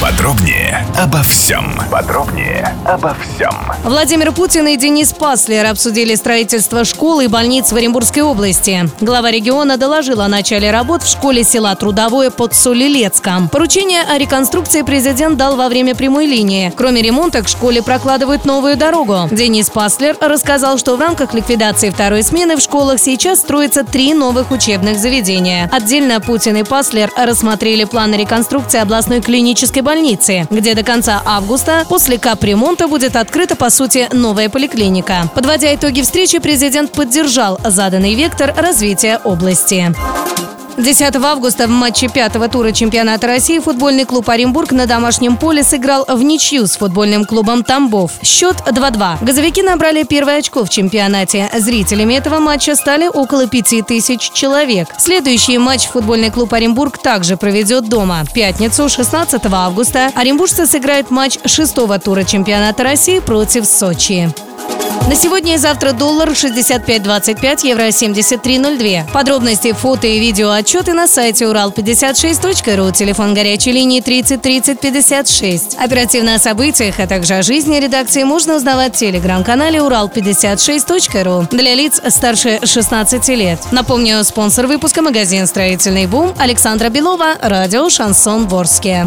Подробнее обо всем. Подробнее обо всем. Владимир Путин и Денис Паслер обсудили строительство школ и больниц в Оренбургской области. Глава региона доложил о начале работ в школе села Трудовое под Солилецком. Поручение о реконструкции президент дал во время прямой линии. Кроме ремонта, к школе прокладывают новую дорогу. Денис Паслер рассказал, что в рамках ликвидации второй смены в школах сейчас строятся три новых учебных заведения. Отдельно Путин и Паслер рассмотрели планы реконструкции областной клинической больницы, где до конца августа после капремонта будет открыта, по сути, новая поликлиника. Подводя итоги встречи, президент поддержал заданный вектор развития области. 10 августа в матче пятого тура чемпионата России футбольный клуб Оренбург на домашнем поле сыграл в ничью с футбольным клубом Тамбов. Счет 2-2. Газовики набрали первое очко в чемпионате. Зрителями этого матча стали около 5000 человек. Следующий матч футбольный клуб Оренбург также проведет дома. В пятницу, 16 августа, оренбуржцы сыграют матч шестого тура чемпионата России против Сочи. На сегодня и завтра доллар 65.25, евро 73.02. Подробности, фото и видео отчеты на сайте урал56.ру, телефон горячей линии 30 30 56. Оперативно о событиях, а также о жизни редакции можно узнавать в телеграм-канале урал56.ру для лиц старше 16 лет. Напомню, спонсор выпуска магазин «Строительный бум» Александра Белова, радио «Шансон Ворске».